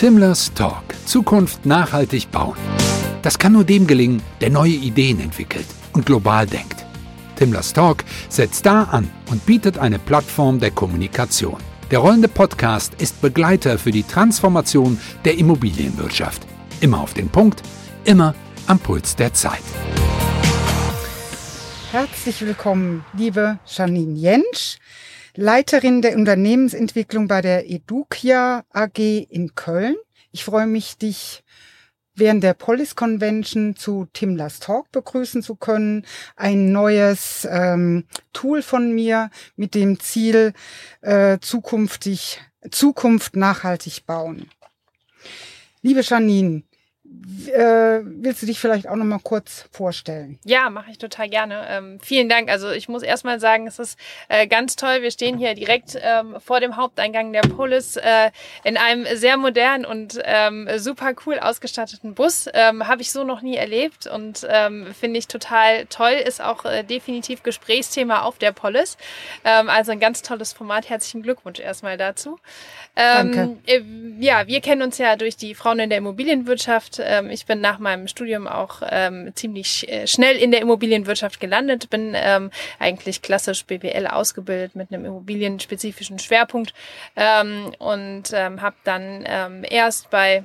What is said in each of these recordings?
Timlers Talk. Zukunft nachhaltig bauen. Das kann nur dem gelingen, der neue Ideen entwickelt und global denkt. Timlers Talk setzt da an und bietet eine Plattform der Kommunikation. Der rollende Podcast ist Begleiter für die Transformation der Immobilienwirtschaft. Immer auf den Punkt, immer am Puls der Zeit. Herzlich willkommen, liebe Janine Jentsch, Leiterin der Unternehmensentwicklung bei der Edukia AG in Köln. Ich freue mich, dich während der Polis Convention zu Timlas Talk begrüßen zu können. Ein neues ähm, Tool von mir mit dem Ziel, äh, zukünftig, Zukunft nachhaltig bauen. Liebe Janine, äh, willst du dich vielleicht auch noch mal kurz vorstellen? Ja, mache ich total gerne. Ähm, vielen Dank. Also ich muss erstmal sagen, es ist äh, ganz toll. Wir stehen hier direkt ähm, vor dem Haupteingang der Polis äh, in einem sehr modernen und ähm, super cool ausgestatteten Bus. Ähm, Habe ich so noch nie erlebt und ähm, finde ich total toll. Ist auch äh, definitiv Gesprächsthema auf der Polis. Ähm, also ein ganz tolles Format. Herzlichen Glückwunsch erstmal dazu. Danke. Äh, ja, wir kennen uns ja durch die Frauen in der Immobilienwirtschaft ähm, ich bin nach meinem Studium auch ähm, ziemlich äh, schnell in der Immobilienwirtschaft gelandet, bin ähm, eigentlich klassisch BWL ausgebildet mit einem immobilienspezifischen Schwerpunkt ähm, und ähm, habe dann ähm, erst bei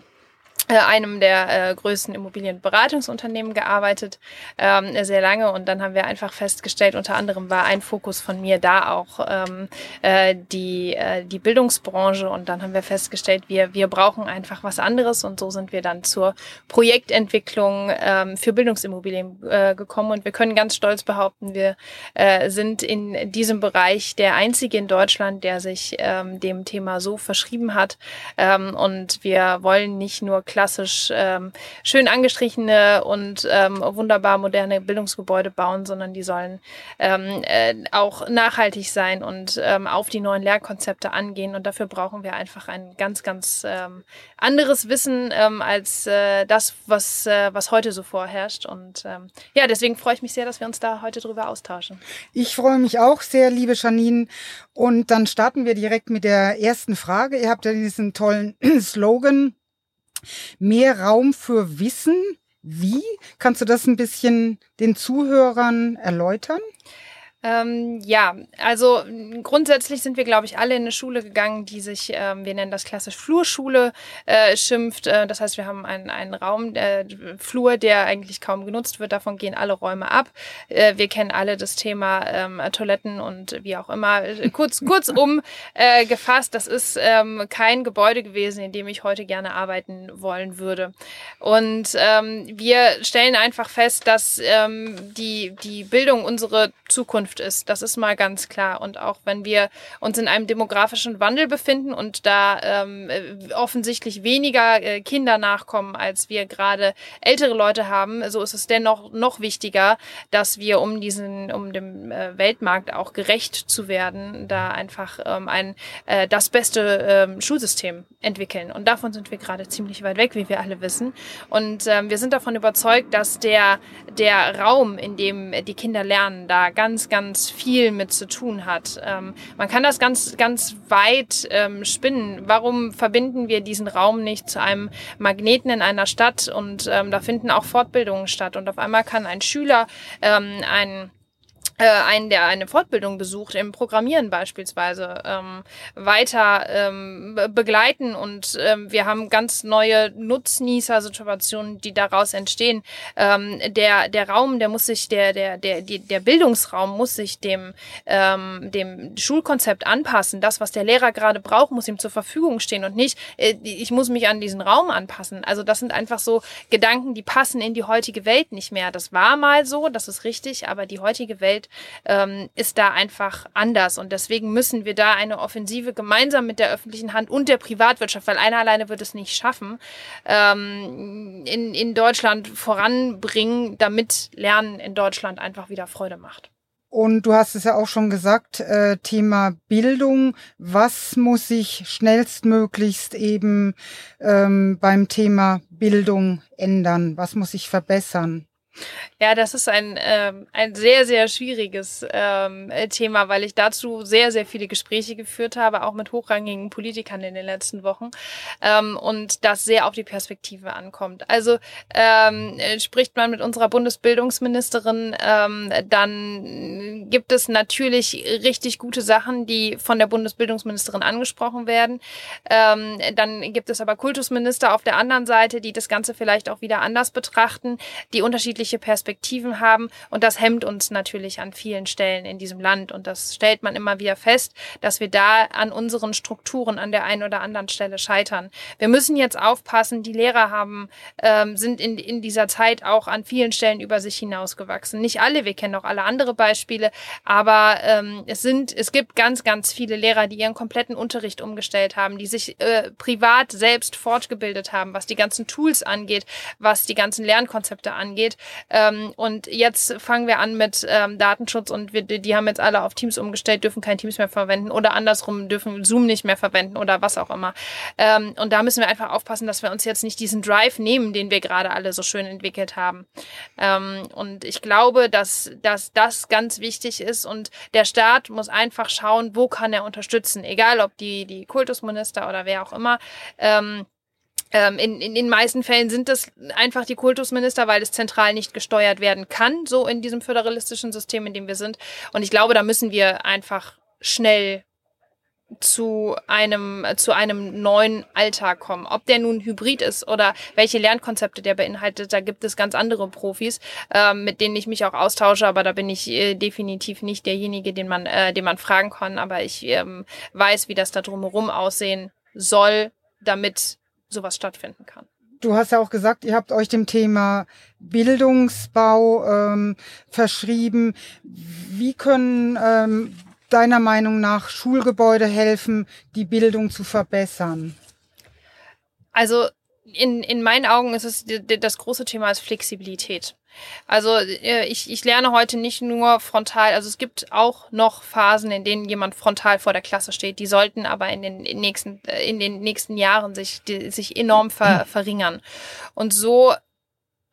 einem der äh, größten Immobilienberatungsunternehmen gearbeitet, ähm, sehr lange. Und dann haben wir einfach festgestellt, unter anderem war ein Fokus von mir da auch ähm, äh, die, äh, die Bildungsbranche. Und dann haben wir festgestellt, wir, wir brauchen einfach was anderes. Und so sind wir dann zur Projektentwicklung ähm, für Bildungsimmobilien äh, gekommen. Und wir können ganz stolz behaupten, wir äh, sind in diesem Bereich der einzige in Deutschland, der sich ähm, dem Thema so verschrieben hat. Ähm, und wir wollen nicht nur klassisch ähm, schön angestrichene und ähm, wunderbar moderne Bildungsgebäude bauen, sondern die sollen ähm, äh, auch nachhaltig sein und ähm, auf die neuen Lehrkonzepte angehen. Und dafür brauchen wir einfach ein ganz, ganz ähm, anderes Wissen ähm, als äh, das, was, äh, was heute so vorherrscht. Und ähm, ja, deswegen freue ich mich sehr, dass wir uns da heute drüber austauschen. Ich freue mich auch sehr, liebe Janine. Und dann starten wir direkt mit der ersten Frage. Ihr habt ja diesen tollen Slogan Mehr Raum für Wissen. Wie? Kannst du das ein bisschen den Zuhörern erläutern? Ähm, ja, also grundsätzlich sind wir, glaube ich, alle in eine Schule gegangen, die sich, ähm, wir nennen das klassisch Flurschule, äh, schimpft. Äh, das heißt, wir haben einen, einen Raum, äh, Flur, der eigentlich kaum genutzt wird. Davon gehen alle Räume ab. Äh, wir kennen alle das Thema ähm, Toiletten und wie auch immer. Kurz, kurzum äh, gefasst, das ist ähm, kein Gebäude gewesen, in dem ich heute gerne arbeiten wollen würde. Und ähm, wir stellen einfach fest, dass ähm, die, die Bildung unsere Zukunft Zukunft ist. Das ist mal ganz klar. Und auch wenn wir uns in einem demografischen Wandel befinden und da ähm, äh, offensichtlich weniger äh, Kinder nachkommen, als wir gerade ältere Leute haben, so ist es dennoch noch wichtiger, dass wir um diesen, um dem äh, Weltmarkt auch gerecht zu werden, da einfach ähm, ein äh, das beste ähm, Schulsystem entwickeln. Und davon sind wir gerade ziemlich weit weg, wie wir alle wissen. Und ähm, wir sind davon überzeugt, dass der der Raum, in dem die Kinder lernen, da ganz, ganz ganz viel mit zu tun hat. Ähm, man kann das ganz, ganz weit ähm, spinnen. Warum verbinden wir diesen Raum nicht zu einem Magneten in einer Stadt? Und ähm, da finden auch Fortbildungen statt. Und auf einmal kann ein Schüler ähm, ein äh, einen, der eine Fortbildung besucht, im Programmieren beispielsweise, ähm, weiter ähm, begleiten. Und ähm, wir haben ganz neue Nutznießer-Situationen, die daraus entstehen. Ähm, der, der Raum, der muss sich, der, der, der, der Bildungsraum muss sich dem, ähm, dem Schulkonzept anpassen. Das, was der Lehrer gerade braucht, muss ihm zur Verfügung stehen und nicht, äh, ich muss mich an diesen Raum anpassen. Also das sind einfach so Gedanken, die passen in die heutige Welt nicht mehr. Das war mal so, das ist richtig, aber die heutige Welt ähm, ist da einfach anders. Und deswegen müssen wir da eine Offensive gemeinsam mit der öffentlichen Hand und der Privatwirtschaft, weil einer alleine wird es nicht schaffen, ähm, in, in Deutschland voranbringen, damit Lernen in Deutschland einfach wieder Freude macht. Und du hast es ja auch schon gesagt, äh, Thema Bildung. Was muss sich schnellstmöglichst eben ähm, beim Thema Bildung ändern? Was muss sich verbessern? Ja, das ist ein, ähm, ein sehr, sehr schwieriges ähm, Thema, weil ich dazu sehr, sehr viele Gespräche geführt habe, auch mit hochrangigen Politikern in den letzten Wochen ähm, und das sehr auf die Perspektive ankommt. Also ähm, spricht man mit unserer Bundesbildungsministerin, ähm, dann gibt es natürlich richtig gute Sachen, die von der Bundesbildungsministerin angesprochen werden. Ähm, dann gibt es aber Kultusminister auf der anderen Seite, die das Ganze vielleicht auch wieder anders betrachten, die unterschiedliche Perspektiven haben. Und das hemmt uns natürlich an vielen Stellen in diesem Land. Und das stellt man immer wieder fest, dass wir da an unseren Strukturen an der einen oder anderen Stelle scheitern. Wir müssen jetzt aufpassen, die Lehrer haben, ähm, sind in, in dieser Zeit auch an vielen Stellen über sich hinausgewachsen. Nicht alle, wir kennen auch alle andere Beispiele, aber ähm, es sind, es gibt ganz, ganz viele Lehrer, die ihren kompletten Unterricht umgestellt haben, die sich äh, privat selbst fortgebildet haben, was die ganzen Tools angeht, was die ganzen Lernkonzepte angeht. Ähm, und jetzt fangen wir an mit ähm, Datenschutz und wir, die haben jetzt alle auf Teams umgestellt, dürfen kein Teams mehr verwenden oder andersrum dürfen Zoom nicht mehr verwenden oder was auch immer. Ähm, und da müssen wir einfach aufpassen, dass wir uns jetzt nicht diesen Drive nehmen, den wir gerade alle so schön entwickelt haben. Ähm, und ich glaube, dass, dass das ganz wichtig ist und der Staat muss einfach schauen, wo kann er unterstützen, egal ob die, die Kultusminister oder wer auch immer. Ähm, in, in den meisten Fällen sind es einfach die Kultusminister, weil es zentral nicht gesteuert werden kann, so in diesem föderalistischen System, in dem wir sind. Und ich glaube, da müssen wir einfach schnell zu einem, zu einem neuen Alltag kommen. Ob der nun hybrid ist oder welche Lernkonzepte der beinhaltet, da gibt es ganz andere Profis, äh, mit denen ich mich auch austausche, aber da bin ich äh, definitiv nicht derjenige, den man, äh, den man fragen kann. Aber ich ähm, weiß, wie das da drumherum aussehen soll, damit sowas stattfinden kann. Du hast ja auch gesagt, ihr habt euch dem Thema Bildungsbau ähm, verschrieben. Wie können ähm, deiner Meinung nach Schulgebäude helfen, die Bildung zu verbessern? Also in, in meinen Augen ist es das große Thema ist Flexibilität. Also äh, ich, ich lerne heute nicht nur frontal, also es gibt auch noch Phasen, in denen jemand frontal vor der Klasse steht. Die sollten aber in den nächsten, äh, in den nächsten Jahren sich, die, sich enorm ver, verringern. Und so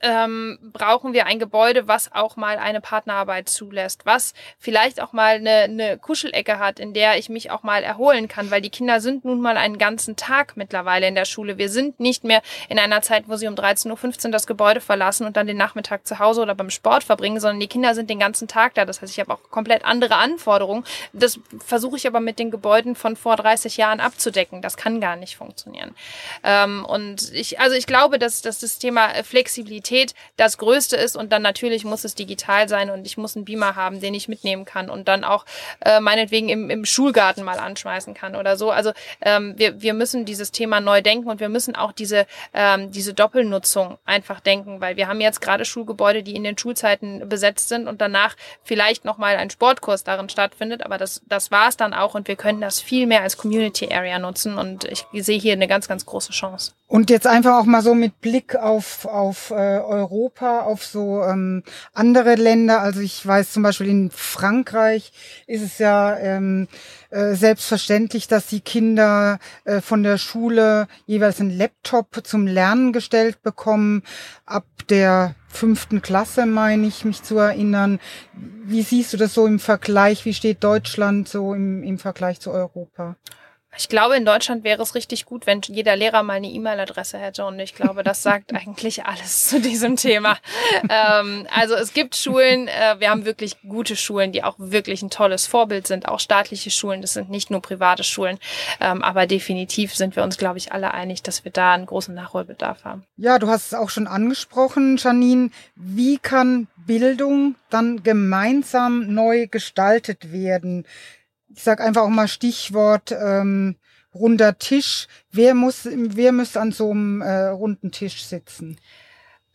ähm, brauchen wir ein Gebäude, was auch mal eine Partnerarbeit zulässt, was vielleicht auch mal eine, eine Kuschelecke hat, in der ich mich auch mal erholen kann, weil die Kinder sind nun mal einen ganzen Tag mittlerweile in der Schule. Wir sind nicht mehr in einer Zeit, wo sie um 13.15 Uhr das Gebäude verlassen und dann den Nachmittag zu Hause oder beim Sport verbringen, sondern die Kinder sind den ganzen Tag da. Das heißt, ich habe auch komplett andere Anforderungen. Das versuche ich aber mit den Gebäuden von vor 30 Jahren abzudecken. Das kann gar nicht funktionieren. Ähm, und ich, also ich glaube, dass, dass das Thema Flexibilität Qualität das Größte ist und dann natürlich muss es digital sein und ich muss einen Beamer haben, den ich mitnehmen kann und dann auch äh, meinetwegen im, im Schulgarten mal anschmeißen kann oder so. Also ähm, wir, wir müssen dieses Thema neu denken und wir müssen auch diese, ähm, diese Doppelnutzung einfach denken, weil wir haben jetzt gerade Schulgebäude, die in den Schulzeiten besetzt sind und danach vielleicht nochmal ein Sportkurs darin stattfindet, aber das, das war es dann auch und wir können das viel mehr als Community Area nutzen und ich sehe hier eine ganz, ganz große Chance. Und jetzt einfach auch mal so mit Blick auf, auf äh, Europa, auf so ähm, andere Länder. Also ich weiß zum Beispiel in Frankreich ist es ja ähm, äh, selbstverständlich, dass die Kinder äh, von der Schule jeweils einen Laptop zum Lernen gestellt bekommen. Ab der fünften Klasse meine ich mich zu erinnern. Wie siehst du das so im Vergleich? Wie steht Deutschland so im, im Vergleich zu Europa? Ich glaube, in Deutschland wäre es richtig gut, wenn jeder Lehrer mal eine E-Mail-Adresse hätte. Und ich glaube, das sagt eigentlich alles zu diesem Thema. Ähm, also es gibt Schulen, äh, wir haben wirklich gute Schulen, die auch wirklich ein tolles Vorbild sind, auch staatliche Schulen. Das sind nicht nur private Schulen. Ähm, aber definitiv sind wir uns, glaube ich, alle einig, dass wir da einen großen Nachholbedarf haben. Ja, du hast es auch schon angesprochen, Janine. Wie kann Bildung dann gemeinsam neu gestaltet werden? Ich sag einfach auch mal Stichwort ähm, runder Tisch. Wer muss, wer muss an so einem äh, runden Tisch sitzen?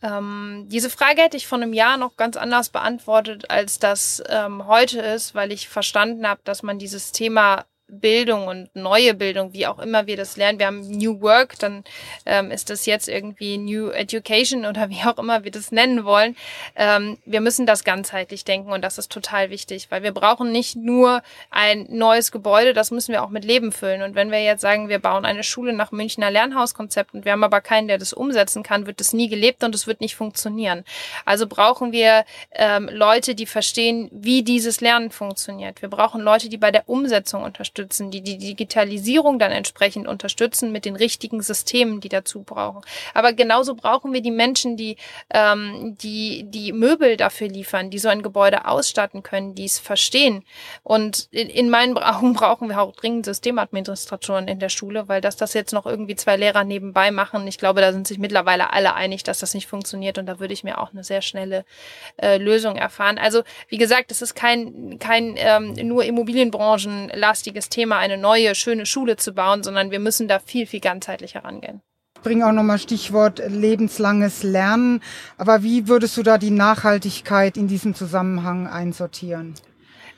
Ähm, diese Frage hätte ich vor einem Jahr noch ganz anders beantwortet, als das ähm, heute ist, weil ich verstanden habe, dass man dieses Thema Bildung und neue Bildung, wie auch immer wir das lernen. Wir haben New Work, dann ähm, ist das jetzt irgendwie New Education oder wie auch immer wir das nennen wollen. Ähm, wir müssen das ganzheitlich denken und das ist total wichtig, weil wir brauchen nicht nur ein neues Gebäude, das müssen wir auch mit Leben füllen. Und wenn wir jetzt sagen, wir bauen eine Schule nach Münchner Lernhauskonzept und wir haben aber keinen, der das umsetzen kann, wird das nie gelebt und es wird nicht funktionieren. Also brauchen wir ähm, Leute, die verstehen, wie dieses Lernen funktioniert. Wir brauchen Leute, die bei der Umsetzung unterstützen unterstützen, die die Digitalisierung dann entsprechend unterstützen mit den richtigen Systemen, die dazu brauchen. Aber genauso brauchen wir die Menschen, die ähm, die die Möbel dafür liefern, die so ein Gebäude ausstatten können, die es verstehen. Und in, in meinen Augen brauchen wir auch dringend Systemadministratoren in der Schule, weil dass das jetzt noch irgendwie zwei Lehrer nebenbei machen, ich glaube, da sind sich mittlerweile alle einig, dass das nicht funktioniert und da würde ich mir auch eine sehr schnelle äh, Lösung erfahren. Also wie gesagt, es ist kein kein ähm, nur Immobilienbranchenlastiges Thema, eine neue, schöne Schule zu bauen, sondern wir müssen da viel, viel ganzheitlicher rangehen. Ich bringe auch nochmal Stichwort lebenslanges Lernen. Aber wie würdest du da die Nachhaltigkeit in diesem Zusammenhang einsortieren?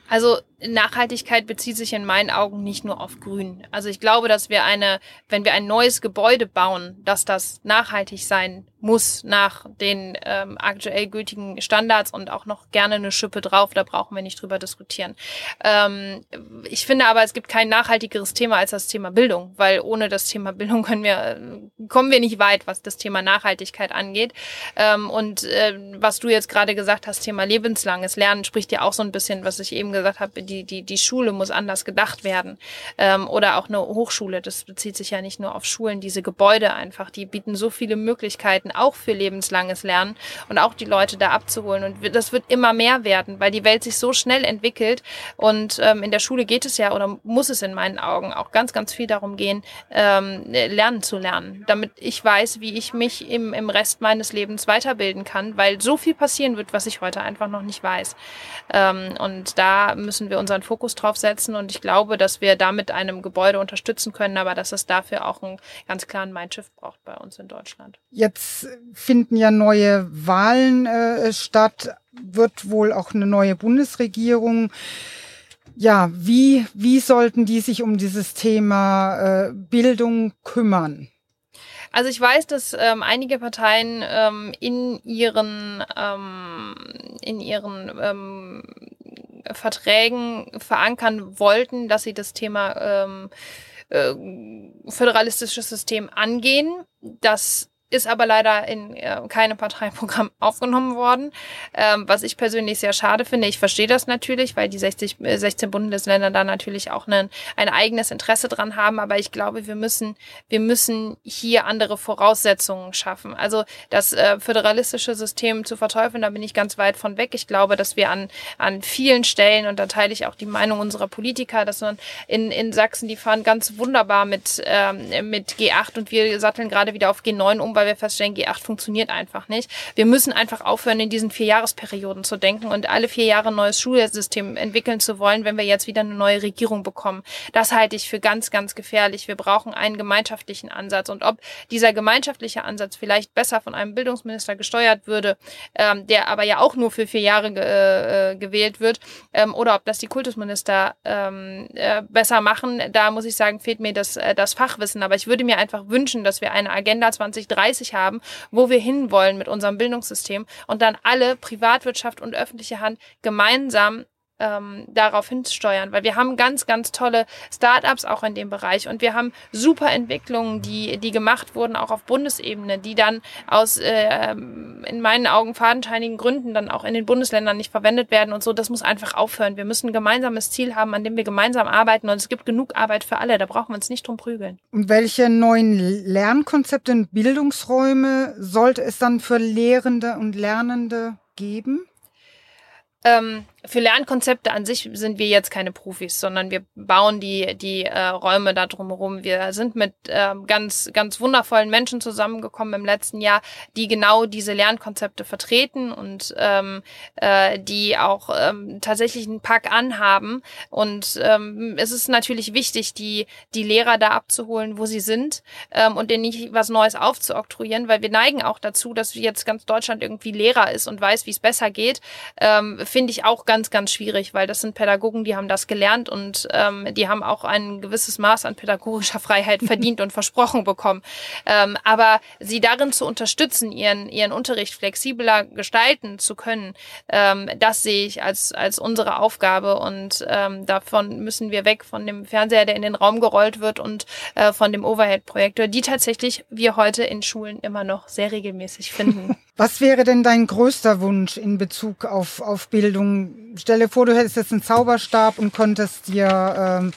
Also Nachhaltigkeit bezieht sich in meinen Augen nicht nur auf Grün. Also ich glaube, dass wir eine, wenn wir ein neues Gebäude bauen, dass das nachhaltig sein muss nach den ähm, aktuell gültigen Standards und auch noch gerne eine Schippe drauf. Da brauchen wir nicht drüber diskutieren. Ähm, ich finde aber, es gibt kein nachhaltigeres Thema als das Thema Bildung, weil ohne das Thema Bildung können wir, kommen wir nicht weit, was das Thema Nachhaltigkeit angeht. Ähm, und äh, was du jetzt gerade gesagt hast, Thema lebenslanges Lernen, spricht ja auch so ein bisschen, was ich eben gesagt habe, die, die, die Schule muss anders gedacht werden. Ähm, oder auch eine Hochschule, das bezieht sich ja nicht nur auf Schulen, diese Gebäude einfach, die bieten so viele Möglichkeiten auch für lebenslanges Lernen und auch die Leute da abzuholen. Und das wird immer mehr werden, weil die Welt sich so schnell entwickelt. Und ähm, in der Schule geht es ja oder muss es in meinen Augen auch ganz, ganz viel darum gehen, ähm, lernen zu lernen, damit ich weiß, wie ich mich im, im Rest meines Lebens weiterbilden kann, weil so viel passieren wird, was ich heute einfach noch nicht weiß. Ähm, und da müssen wir unseren Fokus drauf setzen und ich glaube, dass wir damit einem Gebäude unterstützen können, aber dass es dafür auch einen ganz klaren Mindshift braucht bei uns in Deutschland. Jetzt finden ja neue Wahlen äh, statt, wird wohl auch eine neue Bundesregierung. Ja, wie, wie sollten die sich um dieses Thema äh, Bildung kümmern? Also ich weiß, dass ähm, einige Parteien ähm, in ihren ähm, in ihren ähm, Verträgen verankern wollten, dass sie das Thema ähm, äh, föderalistisches System angehen. Das ist aber leider in äh, keinem Parteiprogramm aufgenommen worden, ähm, was ich persönlich sehr schade finde. Ich verstehe das natürlich, weil die 60, äh, 16 Bundesländer da natürlich auch ein, ein eigenes Interesse dran haben, aber ich glaube, wir müssen, wir müssen hier andere Voraussetzungen schaffen. Also das äh, föderalistische System zu verteufeln, da bin ich ganz weit von weg. Ich glaube, dass wir an, an vielen Stellen, und da teile ich auch die Meinung unserer Politiker, dass man in, in Sachsen, die fahren ganz wunderbar mit, ähm, mit G8 und wir satteln gerade wieder auf G9 um, weil wir feststellen, G8 funktioniert einfach nicht. Wir müssen einfach aufhören, in diesen vier Jahresperioden zu denken und alle vier Jahre ein neues Schulsystem entwickeln zu wollen, wenn wir jetzt wieder eine neue Regierung bekommen. Das halte ich für ganz, ganz gefährlich. Wir brauchen einen gemeinschaftlichen Ansatz. Und ob dieser gemeinschaftliche Ansatz vielleicht besser von einem Bildungsminister gesteuert würde, ähm, der aber ja auch nur für vier Jahre ge äh, gewählt wird, ähm, oder ob das die Kultusminister ähm, äh, besser machen, da muss ich sagen, fehlt mir das, äh, das Fachwissen. Aber ich würde mir einfach wünschen, dass wir eine Agenda 2030 30 haben, wo wir hinwollen mit unserem Bildungssystem und dann alle Privatwirtschaft und öffentliche Hand gemeinsam ähm, darauf hinsteuern, weil wir haben ganz, ganz tolle Startups auch in dem Bereich und wir haben super Entwicklungen, die, die gemacht wurden, auch auf Bundesebene, die dann aus äh, in meinen Augen fadenscheinigen Gründen dann auch in den Bundesländern nicht verwendet werden und so. Das muss einfach aufhören. Wir müssen ein gemeinsames Ziel haben, an dem wir gemeinsam arbeiten und es gibt genug Arbeit für alle. Da brauchen wir uns nicht drum prügeln. Welche neuen Lernkonzepte und Bildungsräume sollte es dann für Lehrende und Lernende geben? Ähm, für Lernkonzepte an sich sind wir jetzt keine Profis, sondern wir bauen die, die äh, Räume da drumherum. Wir sind mit ähm, ganz, ganz wundervollen Menschen zusammengekommen im letzten Jahr, die genau diese Lernkonzepte vertreten und ähm, äh, die auch ähm, tatsächlich einen Pack anhaben. Und ähm, es ist natürlich wichtig, die, die Lehrer da abzuholen, wo sie sind ähm, und denen nicht was Neues aufzuoktroyieren, weil wir neigen auch dazu, dass jetzt ganz Deutschland irgendwie Lehrer ist und weiß, wie es besser geht. Ähm, Finde ich auch ganz, ganz schwierig, weil das sind Pädagogen, die haben das gelernt und ähm, die haben auch ein gewisses Maß an pädagogischer Freiheit verdient und versprochen bekommen. Ähm, aber sie darin zu unterstützen, ihren, ihren Unterricht flexibler gestalten zu können, ähm, das sehe ich als, als unsere Aufgabe und ähm, davon müssen wir weg von dem Fernseher, der in den Raum gerollt wird und äh, von dem Overhead-Projektor, die tatsächlich wir heute in Schulen immer noch sehr regelmäßig finden. Was wäre denn dein größter Wunsch in Bezug auf, auf Bildung? Stelle vor, du hättest jetzt einen Zauberstab und könntest dir ähm,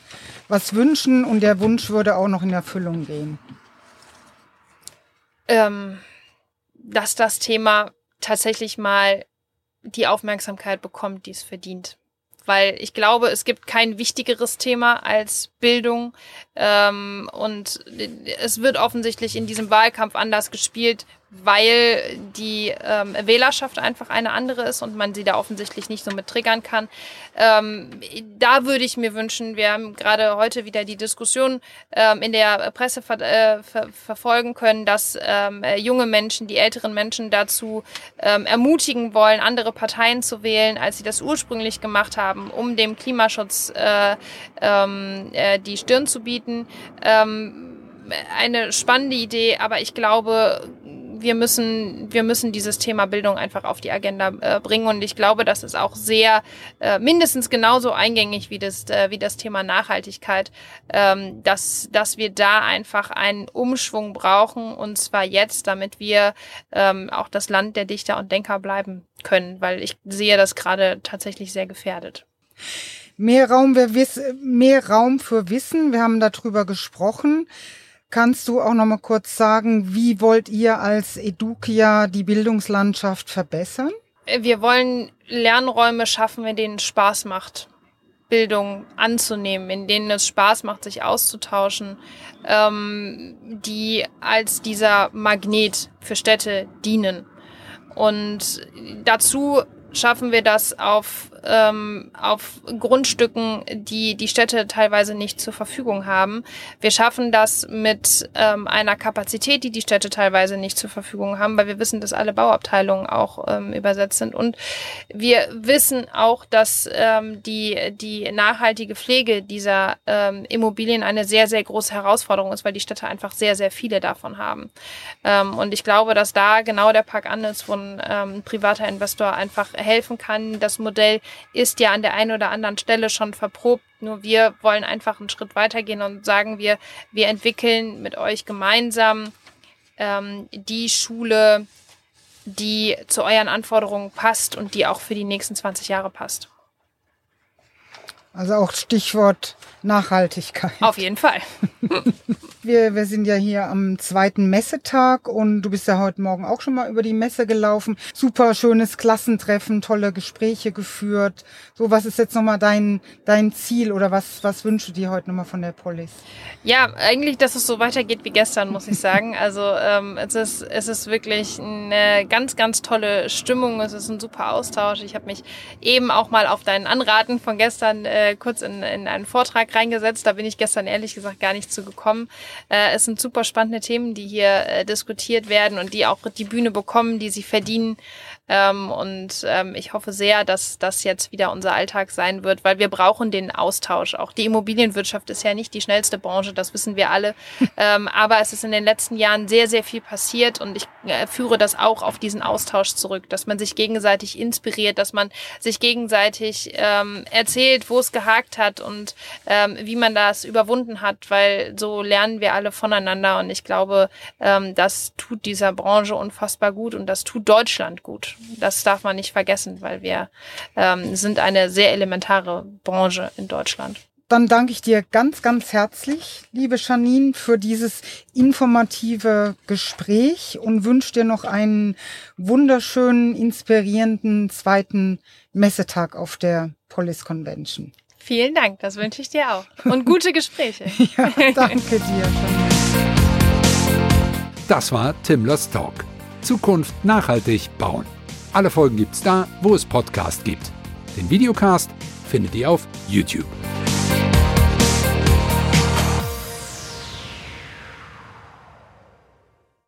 was wünschen und der Wunsch würde auch noch in Erfüllung gehen. Ähm, dass das Thema tatsächlich mal die Aufmerksamkeit bekommt, die es verdient weil ich glaube, es gibt kein wichtigeres Thema als Bildung. Ähm, und es wird offensichtlich in diesem Wahlkampf anders gespielt, weil die ähm, Wählerschaft einfach eine andere ist und man sie da offensichtlich nicht so mit triggern kann. Ähm, da würde ich mir wünschen, wir haben gerade heute wieder die Diskussion ähm, in der Presse ver äh, ver verfolgen können, dass ähm, junge Menschen, die älteren Menschen dazu ähm, ermutigen wollen, andere Parteien zu wählen, als sie das ursprünglich gemacht haben, um dem Klimaschutz äh, ähm, äh, die Stirn zu bieten. Ähm, eine spannende Idee, aber ich glaube, wir müssen, wir müssen dieses Thema Bildung einfach auf die Agenda äh, bringen. Und ich glaube, das ist auch sehr äh, mindestens genauso eingängig wie das, äh, wie das Thema Nachhaltigkeit, ähm, dass, dass wir da einfach einen Umschwung brauchen und zwar jetzt, damit wir ähm, auch das Land der Dichter und Denker bleiben können, weil ich sehe das gerade tatsächlich sehr gefährdet. Mehr Raum, mehr Raum für Wissen. Wir haben darüber gesprochen. Kannst du auch noch mal kurz sagen, wie wollt ihr als Edukia die Bildungslandschaft verbessern? Wir wollen Lernräume schaffen, in denen es Spaß macht, Bildung anzunehmen, in denen es Spaß macht, sich auszutauschen, ähm, die als dieser Magnet für Städte dienen. Und dazu schaffen wir das auf ähm, auf Grundstücken, die die Städte teilweise nicht zur Verfügung haben. Wir schaffen das mit ähm, einer Kapazität, die die Städte teilweise nicht zur Verfügung haben, weil wir wissen, dass alle Bauabteilungen auch ähm, übersetzt sind. Und wir wissen auch, dass ähm, die, die nachhaltige Pflege dieser ähm, Immobilien eine sehr, sehr große Herausforderung ist, weil die Städte einfach sehr, sehr viele davon haben. Ähm, und ich glaube, dass da genau der Park an ist, wo ein ähm, privater Investor einfach helfen kann, das Modell ist ja an der einen oder anderen Stelle schon verprobt. Nur wir wollen einfach einen Schritt weitergehen und sagen wir, wir entwickeln mit euch gemeinsam ähm, die Schule, die zu euren Anforderungen passt und die auch für die nächsten 20 Jahre passt. Also auch Stichwort Nachhaltigkeit. Auf jeden Fall. wir, wir sind ja hier am zweiten Messetag und du bist ja heute Morgen auch schon mal über die Messe gelaufen. Super schönes Klassentreffen, tolle Gespräche geführt. So, was ist jetzt nochmal dein, dein Ziel oder was, was wünschst du dir heute nochmal von der Polis? Ja, eigentlich, dass es so weitergeht wie gestern, muss ich sagen. Also ähm, es, ist, es ist wirklich eine ganz, ganz tolle Stimmung. Es ist ein super Austausch. Ich habe mich eben auch mal auf deinen Anraten von gestern äh, kurz in, in einen Vortrag reingesetzt. Da bin ich gestern ehrlich gesagt gar nicht zu gekommen. Äh, es sind super spannende Themen, die hier äh, diskutiert werden und die auch die Bühne bekommen, die sie verdienen. Ähm, und ähm, ich hoffe sehr, dass das jetzt wieder unser Alltag sein wird, weil wir brauchen den Austausch. Auch die Immobilienwirtschaft ist ja nicht die schnellste Branche, das wissen wir alle. ähm, aber es ist in den letzten Jahren sehr, sehr viel passiert und ich äh, führe das auch auf diesen Austausch zurück, dass man sich gegenseitig inspiriert, dass man sich gegenseitig ähm, erzählt, wo es gehakt hat und ähm, wie man das überwunden hat, weil so lernen wir alle voneinander und ich glaube, ähm, das tut dieser Branche unfassbar gut und das tut Deutschland gut. Das darf man nicht vergessen, weil wir ähm, sind eine sehr elementare Branche in Deutschland. Dann danke ich dir ganz, ganz herzlich, liebe Janine, für dieses informative Gespräch und wünsche dir noch einen wunderschönen, inspirierenden zweiten Messetag auf der Police Convention. Vielen Dank, das wünsche ich dir auch. Und gute Gespräche. ja, danke dir. Das war Timlers Talk. Zukunft nachhaltig bauen. Alle Folgen gibt's da, wo es Podcast gibt. Den Videocast findet ihr auf YouTube.